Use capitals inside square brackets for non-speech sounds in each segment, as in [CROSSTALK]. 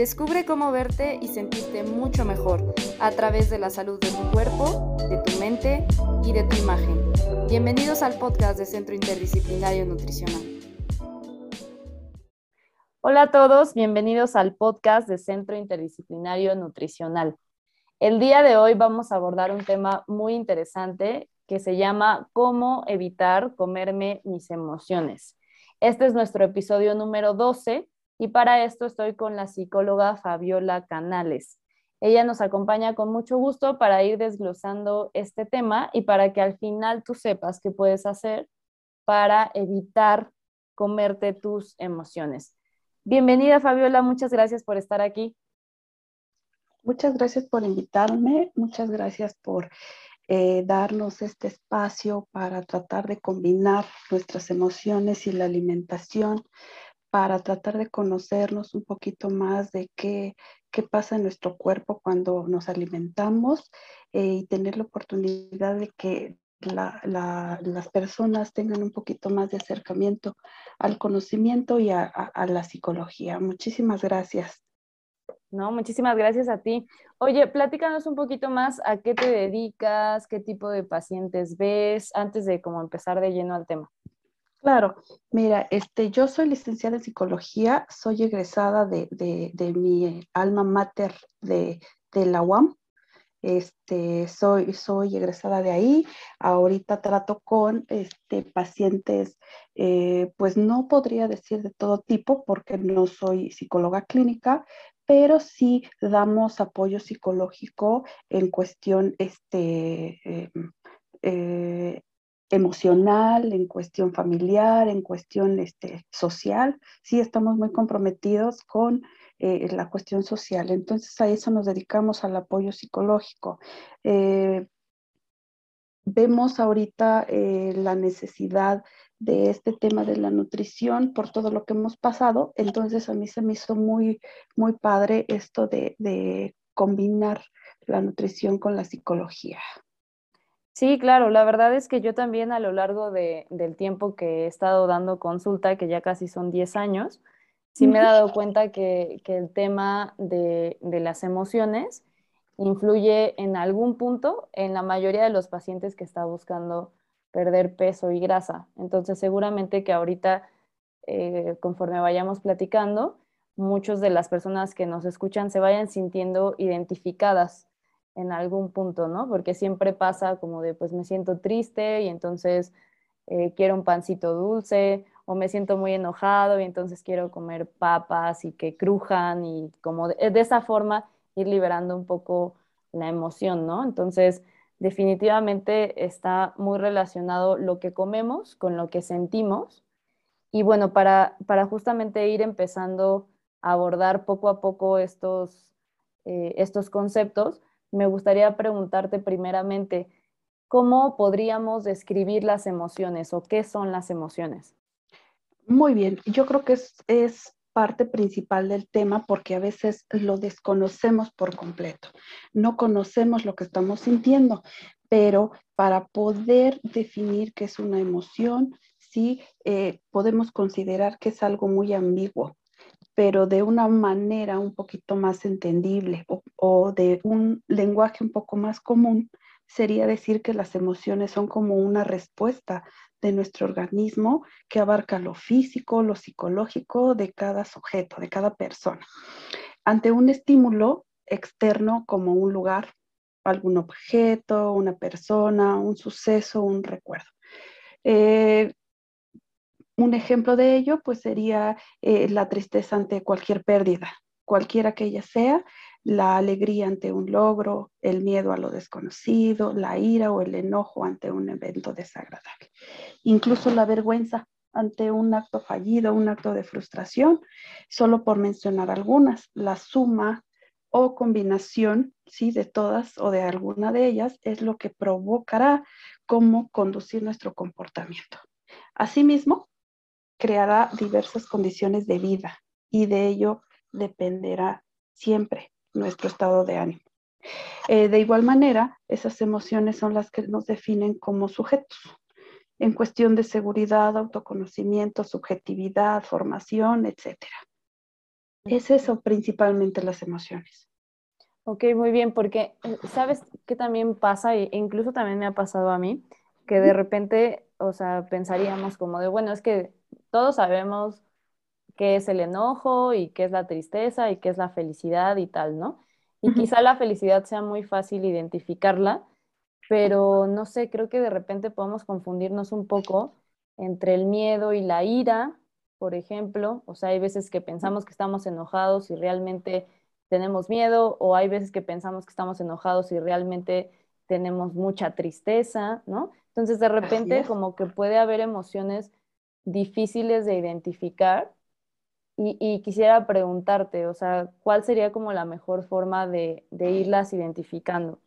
Descubre cómo verte y sentirte mucho mejor a través de la salud de tu cuerpo, de tu mente y de tu imagen. Bienvenidos al podcast de Centro Interdisciplinario Nutricional. Hola a todos, bienvenidos al podcast de Centro Interdisciplinario Nutricional. El día de hoy vamos a abordar un tema muy interesante que se llama ¿Cómo evitar comerme mis emociones? Este es nuestro episodio número 12 y para esto estoy con la psicóloga Fabiola Canales. Ella nos acompaña con mucho gusto para ir desglosando este tema y para que al final tú sepas qué puedes hacer para evitar comerte tus emociones. Bienvenida Fabiola, muchas gracias por estar aquí. Muchas gracias por invitarme, muchas gracias por eh, darnos este espacio para tratar de combinar nuestras emociones y la alimentación para tratar de conocernos un poquito más de qué, qué pasa en nuestro cuerpo cuando nos alimentamos eh, y tener la oportunidad de que las personas tengan un poquito más de acercamiento al conocimiento y a, la psicología. Muchísimas gracias. No, muchísimas gracias a ti. Oye, platícanos un poquito más a qué te dedicas, qué tipo de pacientes ves, antes de como empezar de lleno al tema. Claro, mira, este, yo soy licenciada en psicología, soy egresada de, mi alma mater de, la UAM. Este, soy, soy egresada de ahí. Ahorita trato con este, pacientes, eh, pues no podría decir de todo tipo porque no soy psicóloga clínica, pero sí damos apoyo psicológico en cuestión este, em, eh, emocional, en cuestión familiar, en cuestión este, social. Sí, estamos muy comprometidos con eh, la cuestión social. Entonces a eso nos dedicamos al apoyo psicológico. Eh, vemos ahorita eh, la necesidad de este tema de la nutrición por todo lo que hemos pasado. Entonces a mí se me hizo muy, muy padre esto de, de combinar la nutrición con la psicología. Sí, claro, la verdad es que yo también a lo largo de, del tiempo que he estado dando consulta, que ya casi son 10 años, sí me he dado cuenta que, el tema de, las emociones influye en algún punto en la mayoría de los pacientes que está buscando perder peso y grasa. Entonces, seguramente que ahorita, eh, conforme vayamos platicando, muchas de las personas que nos escuchan se vayan sintiendo identificadas en algún punto, ¿no? Porque siempre pasa como de, pues me siento triste y entonces eh, quiero un pancito dulce, o me siento muy enojado y entonces quiero comer papas y que crujan y como de, esa forma ir liberando un poco la emoción, ¿no? Entonces, definitivamente está muy relacionado lo que comemos con lo que sentimos. Y bueno, para, para justamente ir empezando a abordar poco a poco estos, eh, estos conceptos, me gustaría preguntarte primeramente, ¿cómo podríamos describir las emociones o qué son las emociones? Muy bien, yo creo que es, parte principal del tema porque a veces lo desconocemos por completo. No conocemos lo que estamos sintiendo, pero para poder definir qué es una emoción, sí eh, podemos considerar que es algo muy ambiguo pero de una manera un poquito más entendible o, de un lenguaje un poco más común, sería decir que las emociones son como una respuesta de nuestro organismo que abarca lo físico, lo psicológico de cada sujeto, de cada persona. Ante un estímulo externo como un lugar, algún objeto, una persona, un suceso, un recuerdo. Eh, un ejemplo de ello, pues sería eh, la tristeza ante cualquier pérdida, cualquiera que ella sea, la alegría ante un logro, el miedo a lo desconocido, la ira o el enojo ante un evento desagradable, incluso la vergüenza ante un acto fallido, un acto de frustración, solo por mencionar algunas, la suma o combinación, sí, de todas o de alguna de ellas es lo que provocará cómo conducir nuestro comportamiento. Asimismo, creará diversas condiciones de vida y de ello dependerá siempre nuestro estado de ánimo. Eh, de igual manera, esas emociones son las que nos definen como sujetos en cuestión de seguridad, autoconocimiento, subjetividad, formación, etc. Es eso principalmente las emociones. Ok, muy bien, porque eh, sabes que también pasa, e incluso también me ha pasado a mí, que de repente, o sea, pensaríamos como de, bueno, es que todos sabemos qué es el enojo y qué es la tristeza y qué es la felicidad y tal, ¿no? Y quizá la felicidad sea muy fácil identificarla, pero no sé, creo que de repente podemos confundirnos un poco entre el miedo y la ira, por ejemplo. O sea, hay veces que pensamos que estamos enojados y realmente tenemos miedo, o hay veces que pensamos que estamos enojados y realmente tenemos mucha tristeza, ¿no? Entonces, de repente, como que puede haber emociones difíciles de identificar. Y, quisiera preguntarte, o sea, ¿cuál sería como la mejor forma de, de irlas identificando?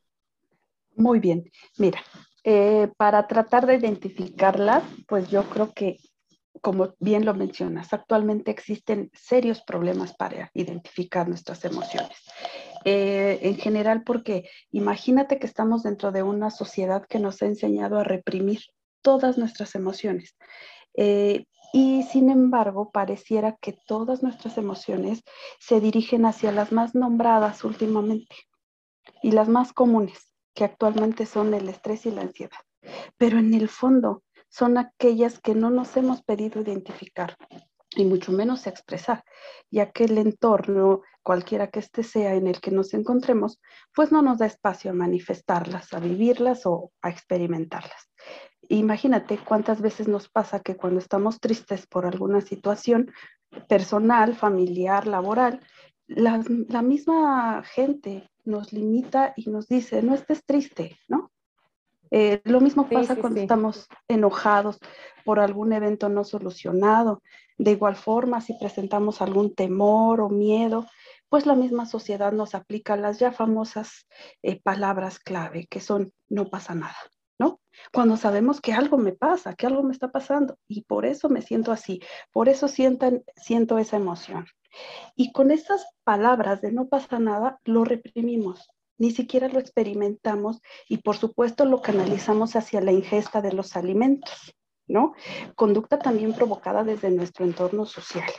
Muy bien, mira, eh, para tratar de identificarlas, pues yo creo que, como bien lo mencionas, actualmente existen serios problemas para identificar nuestras emociones. Eh, en general, porque imagínate que estamos dentro de una sociedad que nos ha enseñado a reprimir todas nuestras emociones. Eh, y sin embargo, pareciera que todas nuestras emociones se dirigen hacia las más nombradas últimamente y las más comunes que actualmente son el estrés y la ansiedad, pero en el fondo son aquellas que no nos hemos pedido identificar y mucho menos expresar, ya que el entorno, cualquiera que este sea en el que nos encontremos, pues no nos da espacio a manifestarlas, a vivirlas o a experimentarlas. Imagínate cuántas veces nos pasa que cuando estamos tristes por alguna situación personal, familiar, laboral, la, la misma gente nos limita y nos dice, no estés triste, ¿no? Eh, lo mismo pasa cuando estamos enojados por algún evento no solucionado. De igual forma, si presentamos algún temor o miedo, pues la misma sociedad nos aplica las ya famosas eh, palabras clave, que son no pasa nada, ¿no? Cuando sabemos que algo me pasa, que algo me está pasando, y por eso me siento así, por eso sientan, siento esa emoción. Y con esas palabras de no pasa nada, lo reprimimos, ni siquiera lo experimentamos y por supuesto lo canalizamos hacia la ingesta de los alimentos, ¿no? Conducta también provocada desde nuestro entorno social.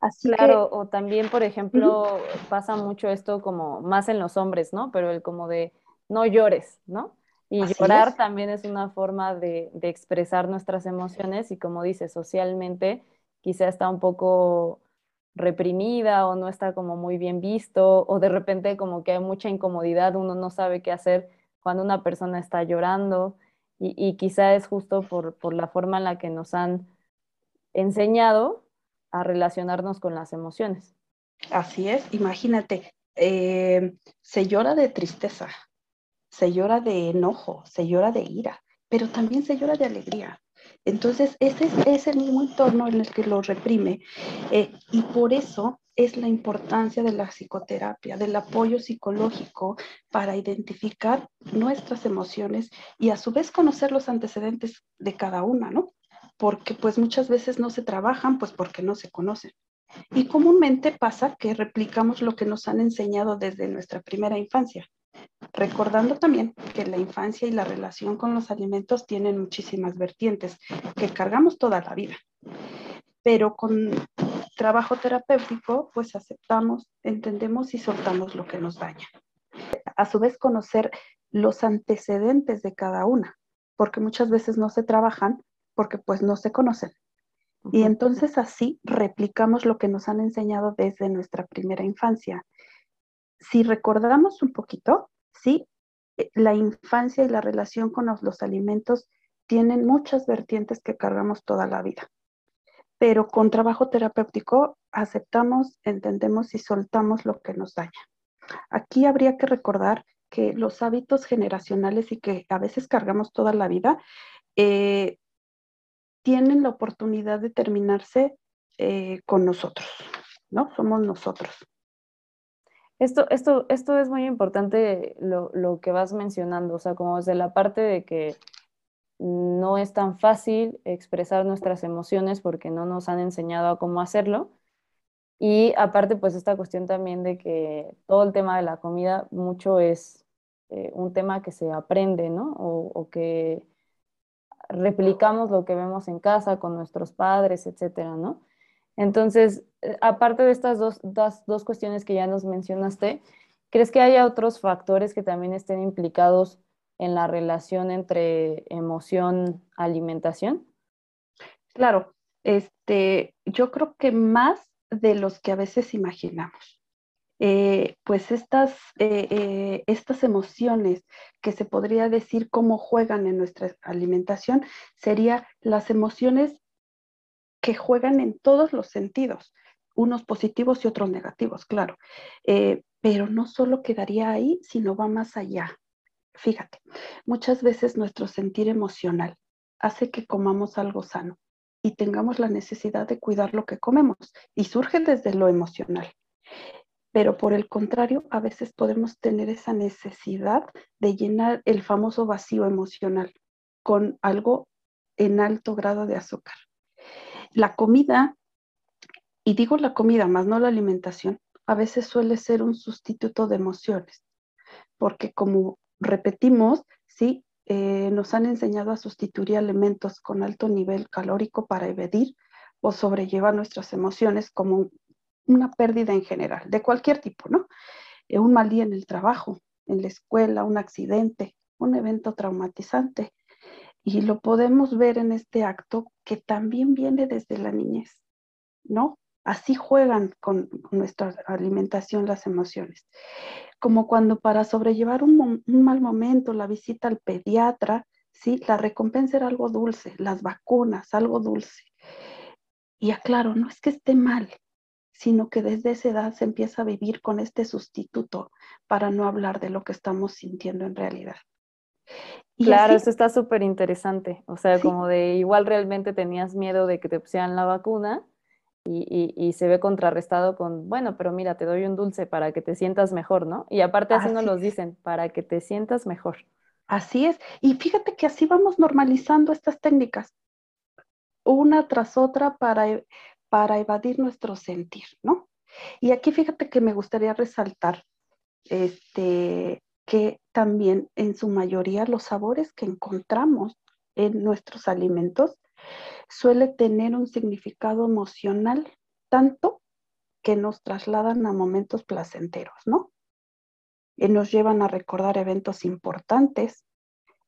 Así claro, o también, por ejemplo, pasa mucho esto como más en los hombres, ¿no? Pero el como de no llores, ¿no? Y llorar también es una forma de, de expresar nuestras emociones y como dice, socialmente quizá está un poco reprimida o no está como muy bien visto o de repente como que hay mucha incomodidad, uno no sabe qué hacer cuando una persona está llorando y, quizá es justo por, la forma en la que nos han enseñado a relacionarnos con las emociones. Así es, imagínate, eh, se llora de tristeza, se llora de enojo, se llora de ira, pero también se llora de alegría. Entonces, ese es, el mismo entorno en el que lo reprime eh, y por eso es la importancia de la psicoterapia, del apoyo psicológico para identificar nuestras emociones y a su vez conocer los antecedentes de cada una, ¿no? Porque pues muchas veces no se trabajan pues porque no se conocen. Y comúnmente pasa que replicamos lo que nos han enseñado desde nuestra primera infancia. Recordando también que la infancia y la relación con los alimentos tienen muchísimas vertientes que cargamos toda la vida. Pero con trabajo terapéutico, pues aceptamos, entendemos y soltamos lo que nos daña. A su vez, conocer los antecedentes de cada una, porque muchas veces no se trabajan porque pues no se conocen. Y entonces así replicamos lo que nos han enseñado desde nuestra primera infancia. Si recordamos un poquito, Sí, eh, la infancia y la relación con los, alimentos tienen muchas vertientes que cargamos toda la vida, pero con trabajo terapéutico aceptamos, entendemos y soltamos lo que nos daña. Aquí habría que recordar que los hábitos generacionales y que a veces cargamos toda la vida eh, tienen la oportunidad de terminarse eh, con nosotros, ¿no? Somos nosotros. Esto, esto, esto es muy importante lo, lo, que vas mencionando, o sea, como desde la parte de que no es tan fácil expresar nuestras emociones porque no nos han enseñado a cómo hacerlo. Y aparte, pues esta cuestión también de que todo el tema de la comida mucho es eh, un tema que se aprende, ¿no? O, o, que replicamos lo que vemos en casa con nuestros padres, etcétera, ¿no? Entonces, eh, aparte de estas dos, dos, cuestiones que ya nos mencionaste, ¿crees que haya otros factores que también estén implicados en la relación entre emoción-alimentación? Claro, este, yo creo que más de los que a veces imaginamos. Eh, pues estas, eh, estas emociones que se podría decir cómo juegan en nuestra alimentación, serían las emociones que juegan en todos los sentidos, unos positivos y otros negativos, claro. Eh, pero no solo quedaría ahí, sino va más allá. Fíjate, muchas veces nuestro sentir emocional hace que comamos algo sano y tengamos la necesidad de cuidar lo que comemos y surge desde lo emocional. Pero por el contrario, a veces podemos tener esa necesidad de llenar el famoso vacío emocional con algo en alto grado de azúcar la comida, y digo la comida más no la alimentación, a veces suele ser un sustituto de emociones, porque como repetimos, sí, eh, nos han enseñado a sustituir alimentos con alto nivel calórico para evadir o sobrellevar nuestras emociones como una pérdida en general, de cualquier tipo, ¿no? Eh, un mal día en el trabajo, en la escuela, un accidente, un evento traumatizante, y lo podemos ver en este acto que también viene desde la niñez, ¿no? Así juegan con, nuestra alimentación las emociones. Como cuando para sobrellevar un, mal momento, la visita al pediatra, ¿sí? La recompensa era algo dulce, las vacunas, algo dulce. Y aclaro, no es que esté mal, sino que desde esa edad se empieza a vivir con este sustituto para no hablar de lo que estamos sintiendo en realidad claro, eso está súper interesante. O sea, como de igual realmente tenías miedo de que te pusieran la vacuna y, se ve contrarrestado con, bueno, pero mira, te doy un dulce para que te sientas mejor, ¿no? Y aparte así, nos los dicen, para que te sientas mejor. Así es. Y fíjate que así vamos normalizando estas técnicas, una tras otra para, e, para evadir nuestro sentir, ¿no? Y aquí fíjate que me gustaría resaltar este, que también en su mayoría los sabores que encontramos en nuestros alimentos suele tener un significado emocional tanto que nos trasladan a momentos placenteros, ¿no? Y nos llevan a recordar eventos importantes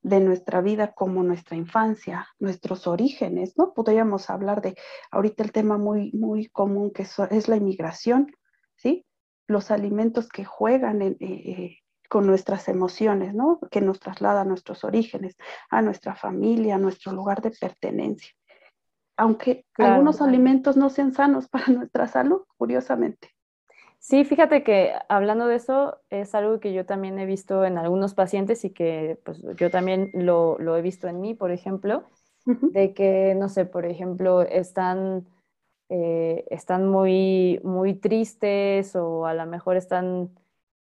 de nuestra vida como nuestra infancia, nuestros orígenes, ¿no? Podríamos hablar de ahorita el tema muy, muy común que es la inmigración, ¿sí? Los alimentos que juegan en, eh, eh, con nuestras emociones, ¿no? Que nos traslada a nuestros orígenes, a nuestra familia, a nuestro lugar de pertenencia. Aunque algunos alimentos no sean sanos para [LAUGHS] nuestra salud, curiosamente. Sí, fíjate que hablando de eso, es algo que yo también he visto en algunos pacientes y que pues, yo también lo, lo he visto en mí, por ejemplo, de que, no sé, por ejemplo, están, eh, están muy, muy tristes o a lo mejor están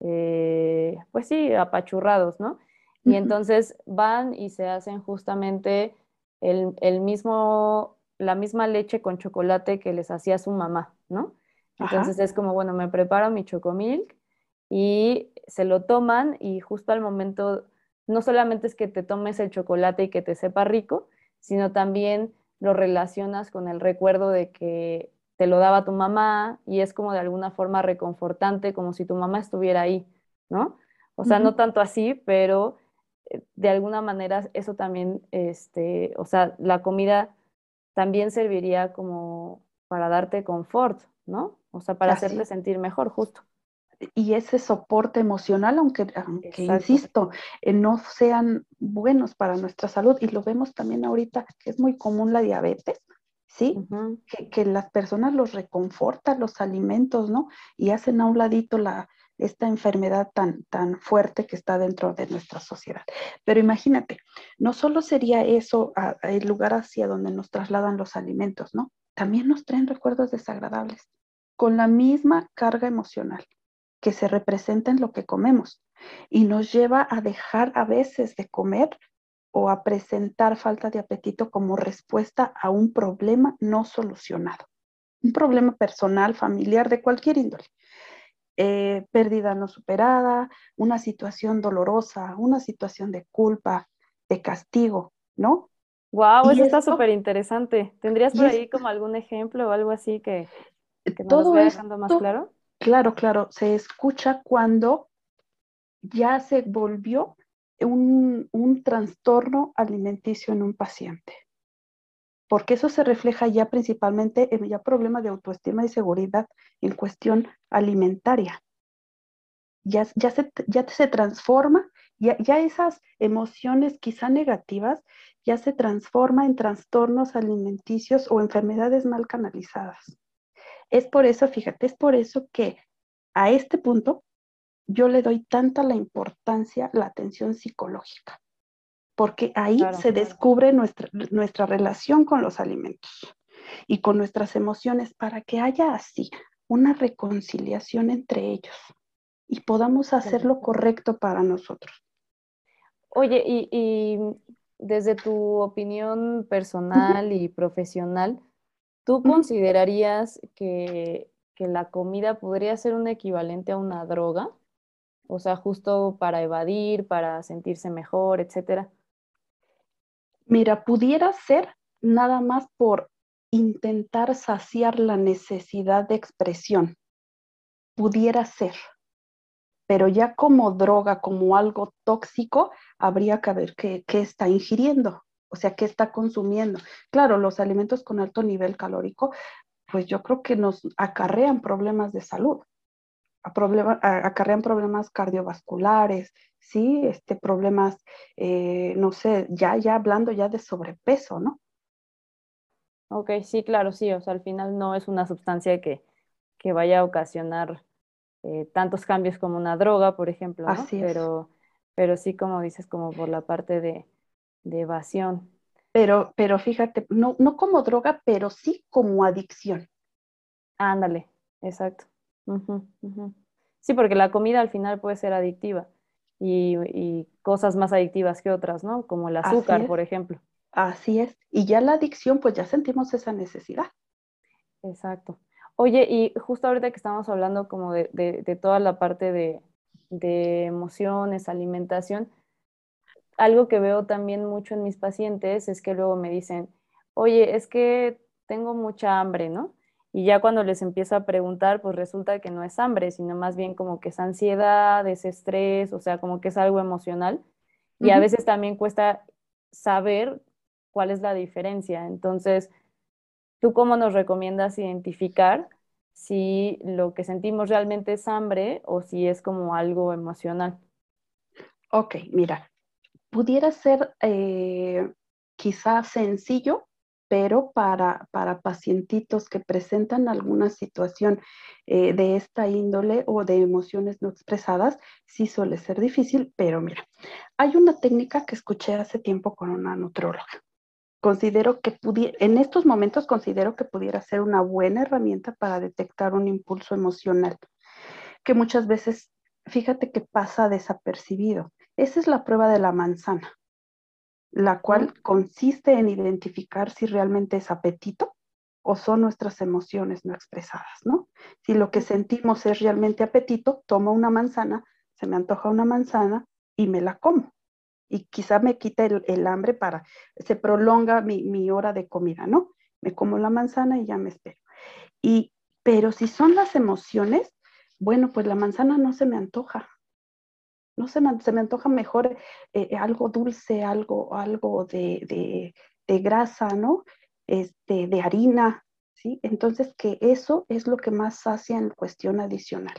eh, pues sí, apachurrados, ¿no? Y entonces van y se hacen justamente el, mismo, la misma leche con chocolate que les hacía su mamá, ¿no? Entonces es como, bueno, me preparo mi chocomilk y se lo toman y justo al momento, no solamente es que te tomes el chocolate y que te sepa rico, sino también lo relacionas con el recuerdo de que te lo daba tu mamá y es como de alguna forma reconfortante, como si tu mamá estuviera ahí, ¿no? O sea, no tanto así, pero eh, de alguna manera eso también, este, o sea, la comida también serviría como para darte confort, ¿no? O sea, para hacerte sentir mejor, justo. Y ese soporte emocional, aunque, aunque insisto, eh, no sean buenos para nuestra salud, y lo vemos también ahorita, que es muy común la diabetes, ¿sí? que, las personas los reconfortan los alimentos, ¿no? Y hacen a un ladito la, esta enfermedad tan, tan fuerte que está dentro de nuestra sociedad. Pero imagínate, no solo sería eso el lugar hacia donde nos trasladan los alimentos, ¿no? También nos traen recuerdos desagradables, con la misma carga emocional que se representa en lo que comemos y nos lleva a dejar a veces de comer o a presentar falta de apetito como respuesta a un problema no solucionado, un problema personal, familiar, de cualquier índole. Eh, pérdida no superada, una situación dolorosa, una situación de culpa, de castigo, ¿no? Wow, eso está súper interesante. ¿Tendrías por ahí como algún ejemplo o algo así que, que nos todo dejando más claro? Claro, claro, se escucha cuando ya se volvió un, un trastorno alimenticio en un paciente porque eso se refleja ya principalmente en ya problemas de autoestima y seguridad en cuestión alimentaria. Ya, ya, se, ya se transforma, ya, ya esas emociones quizá negativas ya se transforma en trastornos alimenticios o enfermedades mal canalizadas. Es por eso, fíjate, es por eso que a este punto yo le doy tanta la importancia la atención psicológica porque ahí se descubre nuestra, nuestra relación con los alimentos y con nuestras emociones para que haya así una reconciliación entre ellos y podamos hacer lo correcto para nosotros. Oye, y, desde tu opinión personal y profesional, ¿tú considerarías que, que, la comida podría ser un equivalente a una droga? O sea, justo para evadir, para sentirse mejor, etcétera. Mira, pudiera ser nada más por intentar saciar la necesidad de expresión. Pudiera ser. Pero ya como droga, como algo tóxico, habría que ver qué, está ingiriendo, o sea, qué está consumiendo. Claro, los alimentos con alto nivel calórico, pues yo creo que nos acarrean problemas de salud acarrean problemas cardiovasculares, ¿sí? Este, problemas, eh, no sé, ya, ya hablando ya de sobrepeso, ¿no? Ok, sí, claro, sí, o sea, al final no es una sustancia que, que vaya a ocasionar eh, tantos cambios como una droga, por ejemplo, ¿no? Así pero, pero sí, como dices, como por la parte de, de evasión. Pero, pero fíjate, no, no como droga, pero sí como adicción. Ándale, exacto. Sí, porque la comida al final puede ser adictiva y, cosas más adictivas que otras, ¿no? Como el azúcar, por ejemplo. Así es. Y ya la adicción, pues ya sentimos esa necesidad. Exacto. Oye, y justo ahorita que estamos hablando como de, toda la parte de, de emociones, alimentación, algo que veo también mucho en mis pacientes es que luego me dicen, oye, es que tengo mucha hambre, ¿no? Y ya cuando les empiezo a preguntar, pues resulta que no es hambre, sino más bien como que es ansiedad, es estrés, o sea, como que es algo emocional. Y a veces también cuesta saber cuál es la diferencia. Entonces, ¿tú cómo nos recomiendas identificar si lo que sentimos realmente es hambre o si es como algo emocional? Ok, mira, pudiera ser eh, quizás sencillo pero para, para pacientitos que presentan alguna situación eh, de esta índole o de emociones no expresadas, sí suele ser difícil, pero mira, hay una técnica que escuché hace tiempo con una nutrióloga. Considero que en estos momentos considero que pudiera ser una buena herramienta para detectar un impulso emocional, que muchas veces, fíjate que pasa desapercibido. Esa es la prueba de la manzana la cual consiste en identificar si realmente es apetito o son nuestras emociones no expresadas, ¿no? Si lo que sentimos es realmente apetito, tomo una manzana, se me antoja una manzana y me la como. Y quizá me quita el, hambre para, se prolonga mi, mi, hora de comida, ¿no? Me como la manzana y ya me espero. Y, pero si son las emociones, bueno, pues la manzana no se me antoja, no se me, se me antoja mejor eh, algo dulce, algo, algo de, grasa, ¿no? Este, de harina, ¿sí? Entonces, que eso es lo que más sacia en cuestión adicional.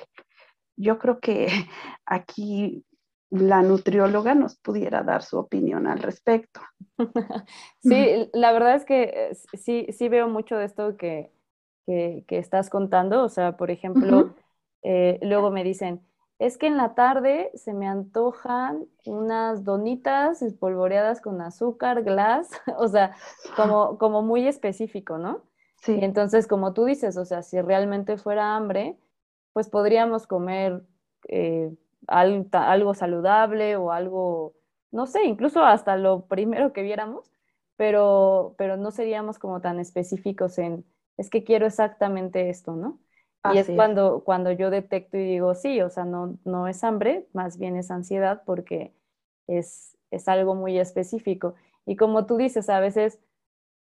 Yo creo que [LAUGHS] aquí la nutrióloga nos pudiera dar su opinión al respecto. [LAUGHS] Sí, la verdad es que eh, sí, sí veo mucho de esto que, estás contando. O sea, por ejemplo, eh, luego me dicen, es que en la tarde se me antojan unas donitas espolvoreadas con azúcar, glass, [LAUGHS] o sea, como, como muy específico, ¿no? Sí. Y entonces, como tú dices, o sea, si realmente fuera hambre, pues podríamos comer eh, algo, saludable o algo, no sé, incluso hasta lo primero que viéramos, pero, pero no seríamos como tan específicos en, es que quiero exactamente esto, ¿no? Y es cuando, cuando yo detecto y digo, sí, o sea, no, no es hambre, más bien es ansiedad porque es, es algo muy específico. Y como tú dices, a veces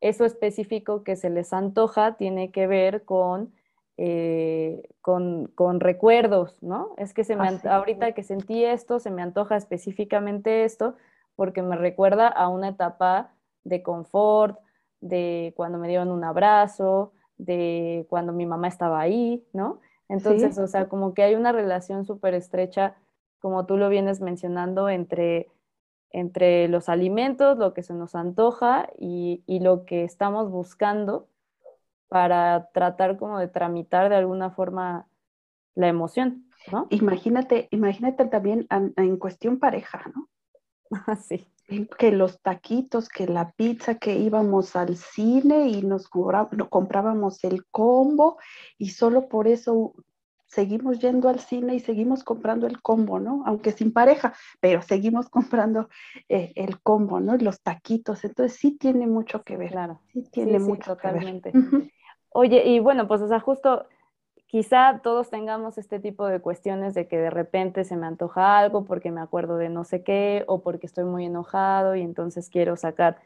eso específico que se les antoja tiene que ver con, eh, con, recuerdos, ¿no? Es que se me ahorita que sentí esto, se me antoja específicamente esto, porque me recuerda a una etapa de confort, de cuando me dieron un abrazo, de cuando mi mamá estaba ahí, ¿no? Entonces, o sea, como que hay una relación súper estrecha, como tú lo vienes mencionando, entre, entre los alimentos, lo que se nos antoja y, y lo que estamos buscando para tratar como de tramitar de alguna forma la emoción, ¿no? Imagínate, imagínate también en, cuestión pareja, ¿no? [LAUGHS] sí que los taquitos, que la pizza, que íbamos al cine y nos comprábamos el combo y solo por eso seguimos yendo al cine y seguimos comprando el combo, ¿no? Aunque sin pareja, pero seguimos [LAUGHS] comprando eh, el combo, ¿no? Los taquitos, entonces sí tiene mucho que ver. Claro. Sí tiene mucho que ver. Oye, y bueno, pues o sea, justo quizá todos tengamos este tipo de cuestiones de que de repente se me antoja algo porque me acuerdo de no sé qué o porque estoy muy enojado y entonces quiero sacar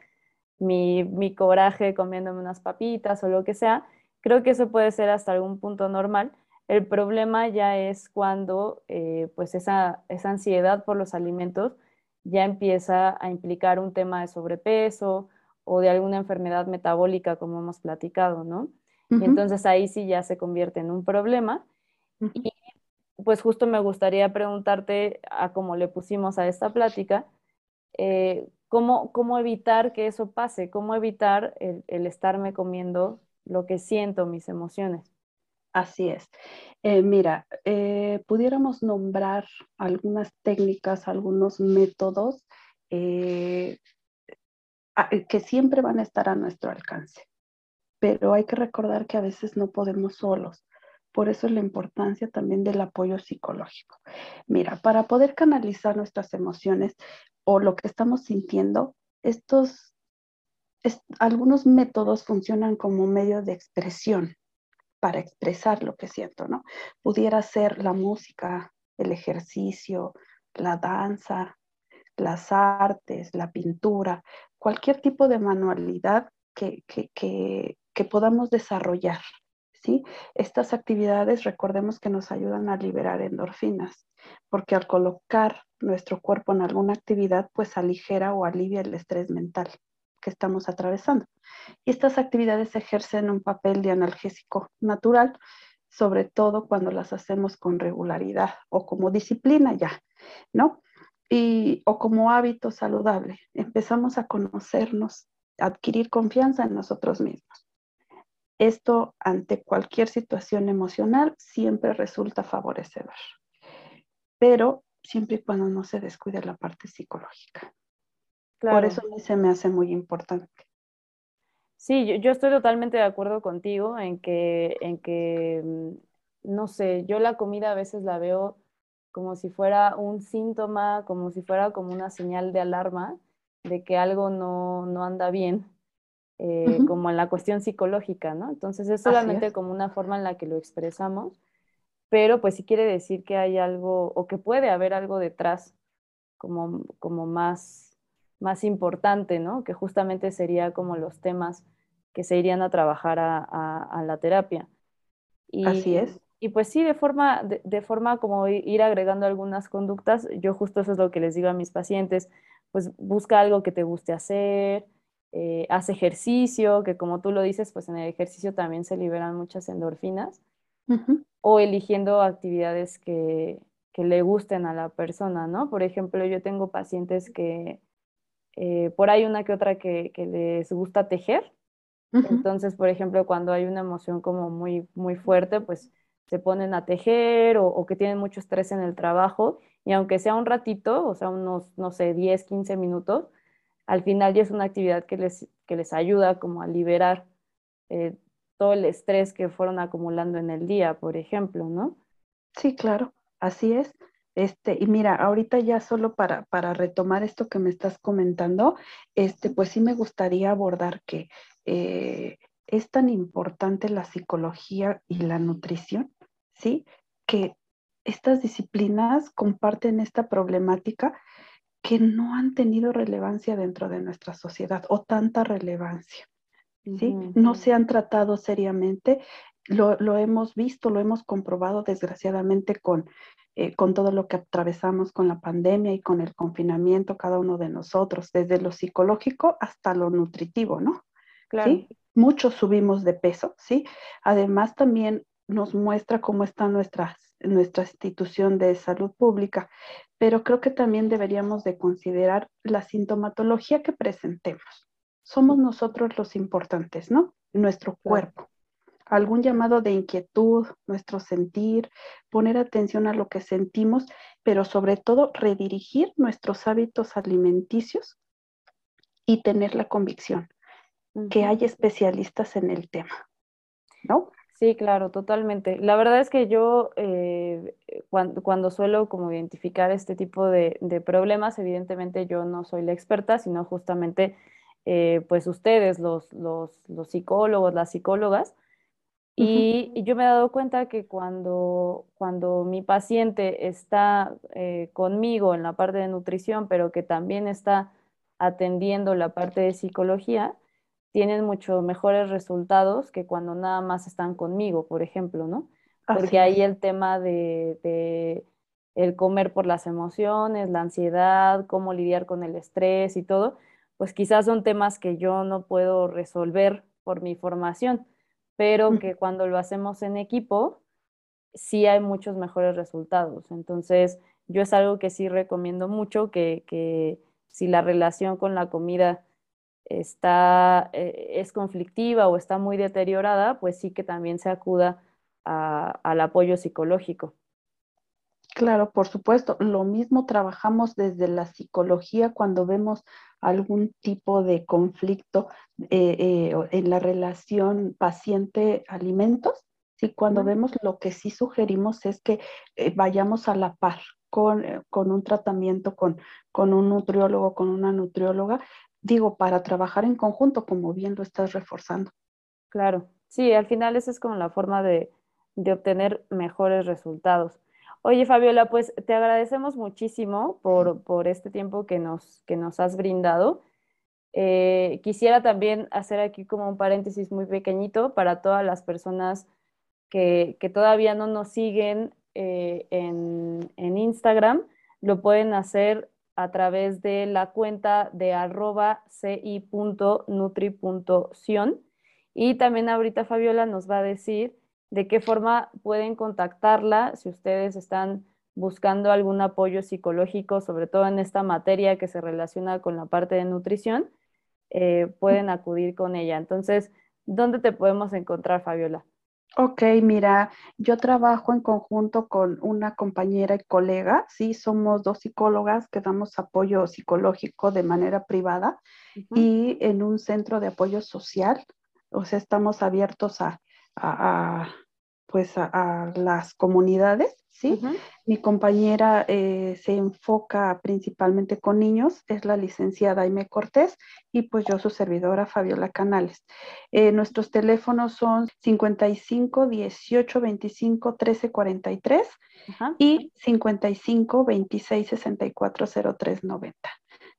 mi, coraje comiéndome unas papitas o lo que sea. Creo que eso puede ser hasta algún punto normal. El problema ya es cuando eh, pues esa, esa ansiedad por los alimentos ya empieza a implicar un tema de sobrepeso o de alguna enfermedad metabólica como hemos platicado, ¿no? Y entonces ahí sí ya se convierte en un problema. Y pues justo me gustaría preguntarte, a cómo le pusimos a esta plática, eh, ¿cómo, ¿cómo, evitar que eso pase? ¿Cómo evitar el, estarme comiendo lo que siento, mis emociones? Así es. Eh, mira, eh, pudiéramos nombrar algunas técnicas, algunos métodos que siempre van a estar a nuestro alcance pero hay que recordar que a veces no podemos solos. Por eso es la importancia también del apoyo psicológico. Mira, para poder canalizar nuestras emociones o lo que estamos sintiendo, estos, algunos métodos funcionan como medio de expresión para expresar lo que siento, ¿no? Pudiera ser la música, el ejercicio, la danza, las artes, la pintura, cualquier tipo de manualidad que, que podamos desarrollar. ¿sí? Estas actividades, recordemos que nos ayudan a liberar endorfinas, porque al colocar nuestro cuerpo en alguna actividad, pues aligera o alivia el estrés mental que estamos atravesando. Y estas actividades ejercen un papel de analgésico natural, sobre todo cuando las hacemos con regularidad o como disciplina ya, ¿no? Y, o como hábito saludable. Empezamos a conocernos, adquirir confianza en nosotros mismos. Esto ante cualquier situación emocional siempre resulta favorecedor, pero siempre y cuando no se descuide la parte psicológica. Por eso a mí se me hace muy importante. Sí, yo, estoy totalmente de acuerdo contigo en que, en que, mm, no sé, yo la comida a veces la veo como si fuera un síntoma, como si fuera como una señal de alarma de que algo no, no anda bien eh, como en la cuestión psicológica, ¿no? Entonces es solamente como una forma en la que lo expresamos, pero pues sí quiere decir que hay algo o que puede haber algo detrás como, como más, más importante, ¿no? Que justamente sería como los temas que se irían a trabajar a, la terapia. Y, Así es. Y pues sí, de forma, de, forma como ir agregando algunas conductas, yo justo eso es lo que les digo a mis pacientes, pues busca algo que te guste hacer, eh, hace ejercicio, que como tú lo dices, pues en el ejercicio también se liberan muchas endorfinas, o eligiendo actividades que, le gusten a la persona, ¿no? Por ejemplo, yo tengo pacientes que, eh, por ahí una que otra que, les gusta tejer, entonces, por ejemplo, cuando hay una emoción como muy, muy fuerte, pues se ponen a tejer o, que tienen mucho estrés en el trabajo y aunque sea un ratito, o sea, unos, no sé, 10, 15 minutos, al final ya es una actividad que les, que les ayuda como a liberar eh, todo el estrés que fueron acumulando en el día, por ejemplo, ¿no? Sí, claro, así es. Este, y mira, ahorita ya solo para, para retomar esto que me estás comentando, este, pues sí me gustaría abordar que eh, es tan importante la psicología y la nutrición, ¿sí? Que estas disciplinas comparten esta problemática que no han tenido relevancia dentro de nuestra sociedad o tanta relevancia. ¿sí? No se han tratado seriamente. Lo, lo, hemos visto, lo hemos comprobado desgraciadamente con, eh, con todo lo que atravesamos con la pandemia y con el confinamiento, cada uno de nosotros, desde lo psicológico hasta lo nutritivo, ¿no? Claro. ¿Sí? Muchos subimos de peso, ¿sí? Además también nos muestra cómo está nuestra, nuestra institución de salud pública, pero creo que también deberíamos de considerar la sintomatología que presentemos. Somos nosotros los importantes, ¿no? Nuestro cuerpo. Algún llamado de inquietud, nuestro sentir, poner atención a lo que sentimos, pero sobre todo redirigir nuestros hábitos alimenticios y tener la convicción que hay especialistas en el tema, ¿no? Sí, claro, totalmente. La verdad es que yo eh, cuando, suelo como identificar este tipo de, problemas, evidentemente yo no soy la experta, sino justamente eh, pues ustedes, los, los, psicólogos, las psicólogas. Y, yo me he dado cuenta que cuando, cuando mi paciente está eh, conmigo en la parte de nutrición, pero que también está atendiendo la parte de psicología, tienen mucho mejores resultados que cuando nada más están conmigo, por ejemplo, ¿no? Porque ahí el tema de, el comer por las emociones, la ansiedad, cómo lidiar con el estrés y todo, pues quizás son temas que yo no puedo resolver por mi formación, pero que cuando lo hacemos en equipo, sí hay muchos mejores resultados. Entonces, yo es algo que sí recomiendo mucho, que, que si la relación con la comida está, eh, es conflictiva o está muy deteriorada, pues sí que también se acuda al apoyo psicológico. Claro, por supuesto. Lo mismo trabajamos desde la psicología cuando vemos algún tipo de conflicto eh, eh, en la relación paciente-alimentos. Sí, cuando vemos lo que sí sugerimos es que vayamos a la par con, con un tratamiento, con, con un nutriólogo, con una nutrióloga, digo, para trabajar en conjunto, como bien lo estás reforzando. Claro, sí, al final esa es como la forma de, obtener mejores resultados. Oye, Fabiola, pues te agradecemos muchísimo por, este tiempo que nos, que nos has brindado. Eh, quisiera también hacer aquí como un paréntesis muy pequeñito para todas las personas que, todavía no nos siguen eh, en, en Instagram. Lo pueden hacer a través de la cuenta de arroba ci.nutri.sion. Y también ahorita Fabiola nos va a decir de qué forma pueden contactarla si ustedes están buscando algún apoyo psicológico, sobre todo en esta materia que se relaciona con la parte de nutrición, eh, pueden acudir con ella. Entonces, ¿dónde te podemos encontrar, Fabiola? Ok, mira, yo trabajo en conjunto con una compañera y colega, sí, somos dos psicólogas que damos apoyo psicológico de manera privada y en un centro de apoyo social, o sea, estamos abiertos a, pues a, las comunidades, ¿sí? Mi compañera eh, se enfoca principalmente con niños, es la licenciada Aime Cortés y pues yo su servidora Fabiola Canales. Eh, nuestros teléfonos son 55 18 25 13 43 y 55 26 64 03 90.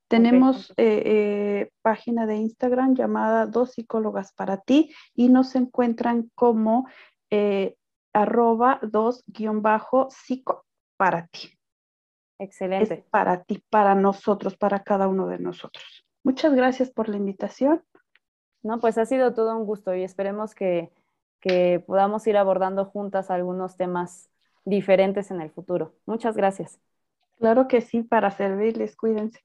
Tenemos eh, página de Instagram llamada Dos Psicólogas para ti y nos encuentran como eh, arroba dos guion bajo psico para ti. Excelente. para ti, para nosotros, para cada uno de nosotros. Muchas gracias por la invitación. No, pues ha sido todo un gusto y esperemos que, que podamos ir abordando juntas algunos temas diferentes en el futuro. Muchas gracias. Claro que sí, para servirles, cuídense.